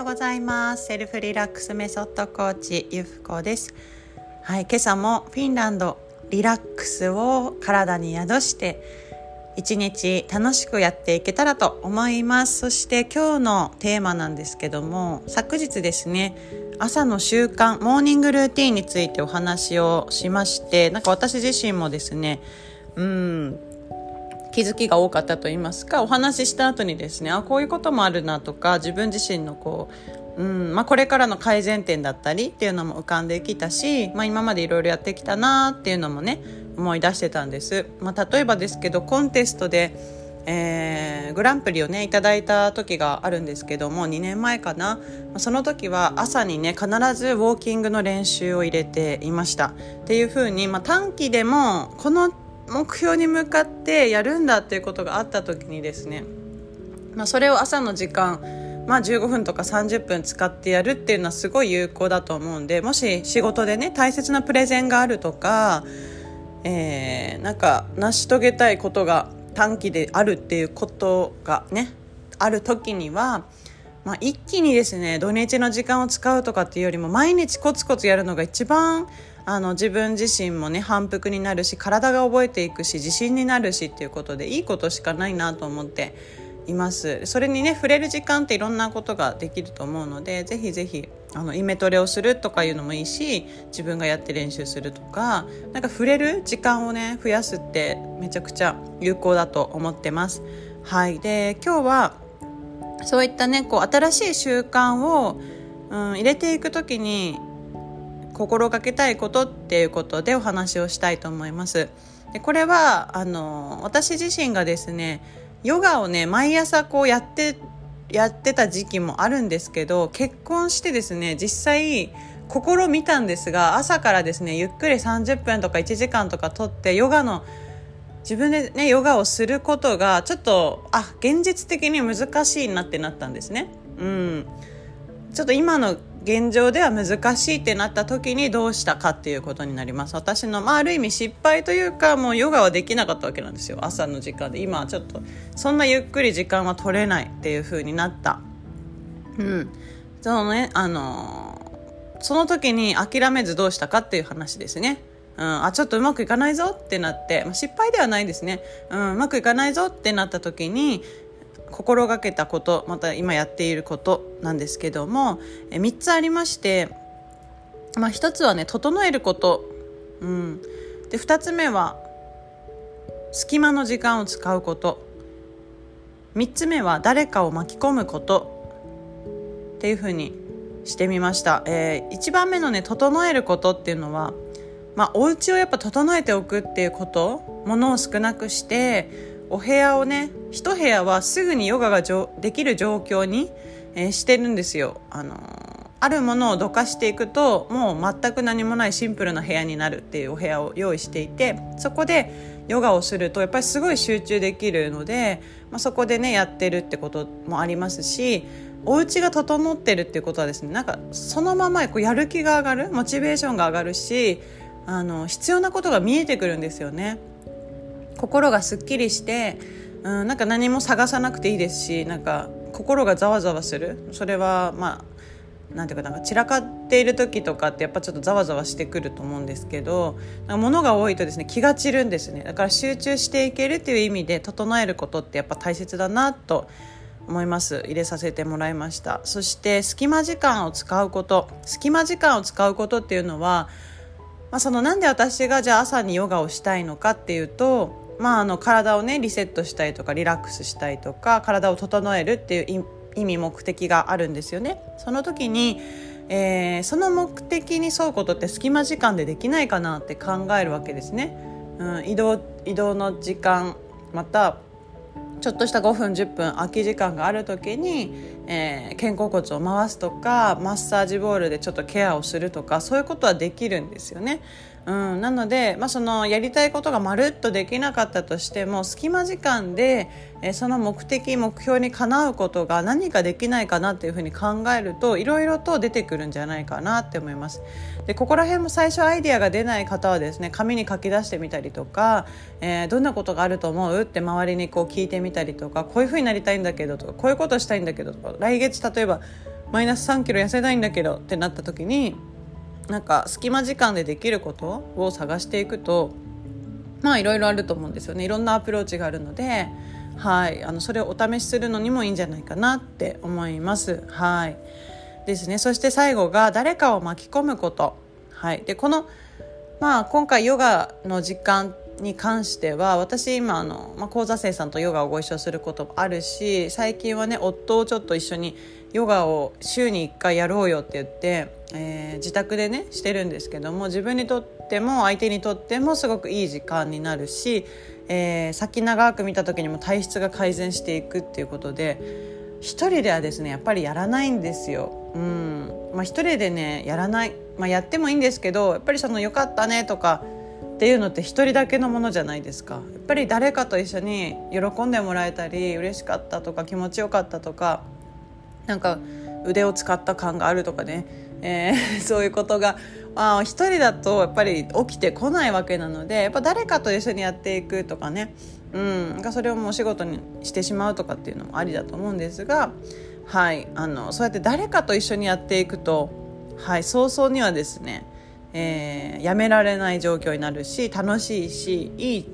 ようございます。セルフリラックスメソッドコーチゆふこです。はい今朝もフィンランドリラックスを体に宿して一日楽しくやっていけたらと思います。そして今日のテーマなんですけども昨日ですね朝の習慣モーニングルーティンについてお話をしましてなんか私自身もですねうん気づきが多かったと言いますかお話しした後にですねあこういうこともあるなとか自分自身のこう、うんまあ、これからの改善点だったりっていうのも浮かんできたし、まあ、今までいろいろやってきたなっていうのもね思い出してたんです、まあ、例えばですけどコンテストで、えー、グランプリをねいただいた時があるんですけども2年前かな。その時は朝にね必ずウォーキングの練習を入れていました。っていうふうに、まあ、短期でもこの目標に向かってやるんだっていうことがあった時にですね、まあ、それを朝の時間まあ、15分とか30分使ってやるっていうのはすごい有効だと思うんでもし仕事でね大切なプレゼンがあるとか、えー、なんか成し遂げたいことが短期であるっていうことがねある時には、まあ、一気にですね土日の時間を使うとかっていうよりも毎日コツコツやるのが一番あの自分自身もね反復になるし体が覚えていくし自信になるしっていうことでいいことしかないなと思っていますそれにね触れる時間っていろんなことができると思うのでぜひぜひあのイメトレをするとかいうのもいいし自分がやって練習するとかなんか触れる時間をね増やすってめちゃくちゃ有効だと思ってます。はいで今日はそういったねこう新しい習慣を、うん、入れていく時に心がけたいことっていうことでお話をしたいと思います。でこれはあの私自身がですねヨガをね毎朝こうやってやってた時期もあるんですけど結婚してですね実際心見たんですが朝からですねゆっくり30分とか1時間とかとってヨガの自分でねヨガをすることがちょっとあ現実的に難しいなってなったんですね。うん、ちょっと今の現状では難しいってなった時にどうしたかっていうことになります。私の、まあ、ある意味失敗というかもうヨガはできなかったわけなんですよ。朝の時間で今はちょっとそんなゆっくり時間は取れないっていう風になった。うん。そのねあの、その時に諦めずどうしたかっていう話ですね。うん、あちょっとうまくいかないぞってなって、まあ、失敗ではないですね、うん、うまくいかないぞってなった時に心がけたことまた今やっていることなんですけどもえ3つありまして、まあ、1つはね整えること、うん、で2つ目は隙間の時間を使うこと。3つ目は誰かを巻き込むこと。っていうふうにしてみました、えー、1番目のね整えることっていうのはまあ、お家をやっぱ整えておくっていうこと。物を少なくしてお部屋をね一部屋はすぐにヨガができる状況に、えー、してるんですよ。あのー、あるものをどかしていくともう全く何もないシンプルな部屋になるっていうお部屋を用意していてそこでヨガをするとやっぱりすごい集中できるので、まあ、そこでねやってるってこともありますしお家が整ってるっていうことはですねなんかそのままこうやる気が上がるモチベーションが上がるしあの必要なことが見えてくるんですよね。心がすっきりして、うん、なんか何も探さなくていいですしなんか心がざわざわする。それはまあなんていうかなんか散らかっている時とかってやっぱちょっとざわざわしてくると思うんですけど物が多いとですね気が散るんですね。だから集中していけるっていう意味で整えることってやっぱ大切だなと思います。入れさせてもらいました。そして隙間時間を使うこと。隙間時間を使うことっていうのは、まあ、そのなんで私がじゃあ朝にヨガをしたいのかっていうとまあ、あの体をねリセットしたいとかリラックスしたいとか体を整えるっていう意味目的があるんですよね。その時に、えー、その目的に沿うことって隙間時間でできないかなって考えるわけですね。うん、移動移動の時間またちょっとした5分10分空き時間がある時に、えー、肩甲骨を回すとかマッサージボールでちょっとケアをするとかそういうことはできるんですよね。うん、なので、まあ、そのやりたいことがまるっとできなかったとしても隙間時間で、えその目的目標にかなうことが何かできないかなっていうふうに考えるといろいろと出てくるんじゃないかなって思いますでここら辺も最初アイデアが出ない方はですね紙に書き出してみたりとか、えー、どんなことがあると思うって周りにこう聞いてみたりとかこういうふうになりたいんだけどとかこういうことしたいんだけどとか来月例えばマイナス3キロ痩せたいんだけどってなった時になんか隙間時間でできることを探していくとまあいろいろあると思うんですよね。いろんなアプローチがあるのではい。あのそれをお試しするのにもいいんじゃないかなって思います。はい。ですね。そして最後が誰かを巻き込むこと。はい。でこのまあ今回ヨガの時間に関しては私今あの、まあ、講座生さんとヨガをご一緒することもあるし最近はね夫をちょっと一緒にヨガを週に1回やろうよって言って、えー、自宅でねしてるんですけども自分にとっても相手にとってもすごくいい時間になるし、えー、先長く見た時にも体質が改善していくっていうことで一人ではですねやっぱりやらないんですよ。うんまあ、一人でねやらない、まあ、やってもいいんですけどやっぱりその「よかったね」とかっていうのって一人だけのものじゃないですか。やっぱり誰かと一緒に喜んでもらえたり嬉しかったとか気持ちよかったとかなんか腕を使った感があるとかね、えー、そういうことがまあ、一人だとやっぱり起きてこないわけなのでやっぱ誰かと一緒にやっていくとかね、うん、それをもうお仕事にしてしまうとかっていうのもありだと思うんですが、はい、あのそうやって誰かと一緒にやっていくと、はい、早々にはですね、えー、やめられない状況になるし楽しいしいい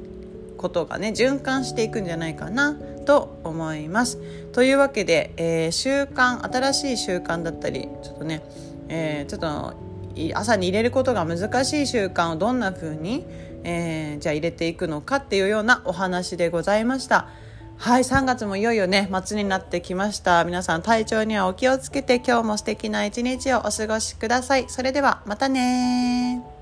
ことがね循環していくんじゃないかなと思います。というわけで、えー、習慣新しい習慣だったりちょっとね、えー、ちょっと朝に入れることが難しい習慣をどんな風に、えー、じゃあ入れていくのかっていうようなお話でございました。はい、3月もいよいよね、末になってきました。皆さん体調にはお気をつけて今日も素敵な一日をお過ごしください。それではまたね